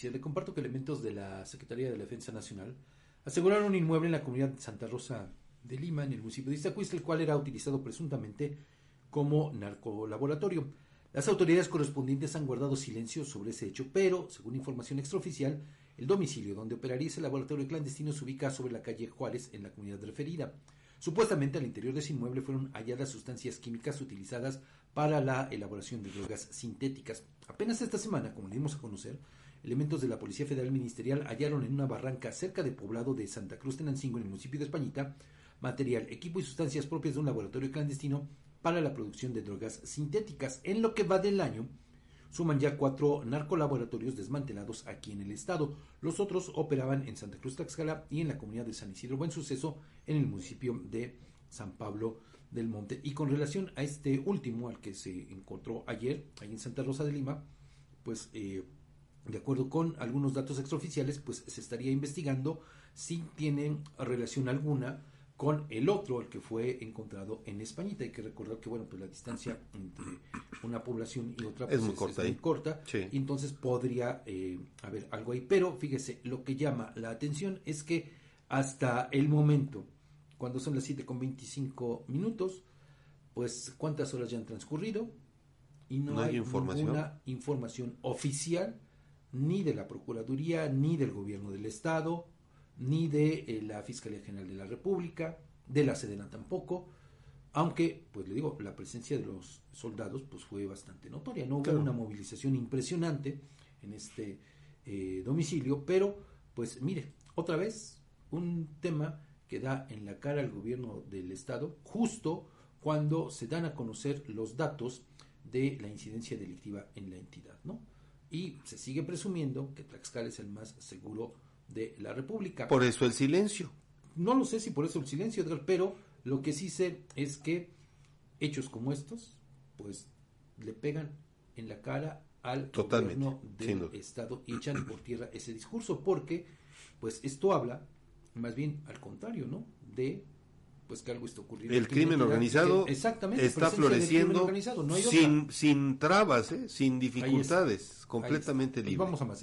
Le comparto que elementos de la Secretaría de la Defensa Nacional aseguraron un inmueble en la comunidad de Santa Rosa de Lima, en el municipio de Iztacuistla, el cual era utilizado presuntamente como narcolaboratorio. Las autoridades correspondientes han guardado silencio sobre ese hecho, pero, según información extraoficial, el domicilio donde operaría ese laboratorio clandestino se ubica sobre la calle Juárez, en la comunidad referida. Supuestamente al interior de ese inmueble fueron halladas sustancias químicas utilizadas para la elaboración de drogas sintéticas. Apenas esta semana, como le dimos a conocer, elementos de la Policía Federal Ministerial hallaron en una barranca cerca del poblado de Santa Cruz Tenancingo, en el municipio de Españita, material, equipo y sustancias propias de un laboratorio clandestino para la producción de drogas sintéticas. En lo que va del año, suman ya cuatro narcolaboratorios desmantelados aquí en el estado. Los otros operaban en Santa Cruz Taxcala y en la comunidad de San Isidro Buen Suceso en el municipio de San Pablo del Monte. Y con relación a este último, al que se encontró ayer, ahí en Santa Rosa de Lima, pues eh, de acuerdo con algunos datos extraoficiales, pues se estaría investigando si tienen relación alguna con el otro, el que fue encontrado en Españita. Hay que recordar que, bueno, pues la distancia entre una población y otra pues, es muy corta. muy corta y entonces podría eh, haber algo ahí. Pero fíjese, lo que llama la atención es que hasta el momento, cuando son las 7 con 25 minutos, pues cuántas horas ya han transcurrido y no, hay, información. ninguna información oficial ni de la Procuraduría, ni del Gobierno del Estado, ni de eh, la Fiscalía General de la República, de la Sedena tampoco, aunque, pues le digo, la presencia de los soldados pues fue bastante notoria, no hubo una movilización impresionante en este eh, domicilio, pero pues mire, otra vez un tema que da en la cara al gobierno del estado justo cuando se dan a conocer los datos de la incidencia delictiva en la entidad, ¿no? Y se sigue presumiendo que Tlaxcala es el más seguro de la República. Por eso el silencio. No lo sé si por eso el silencio, pero lo que sí sé es que hechos como estos, pues le pegan en la cara al gobierno del Estado y echan por tierra ese discurso, porque pues esto habla más bien al contrario, ¿no? De pues que algo está ocurriendo. El crimen organizado exactamente, está floreciendo sin, sin trabas, ¿eh? sin dificultades, completamente libre. vamos a más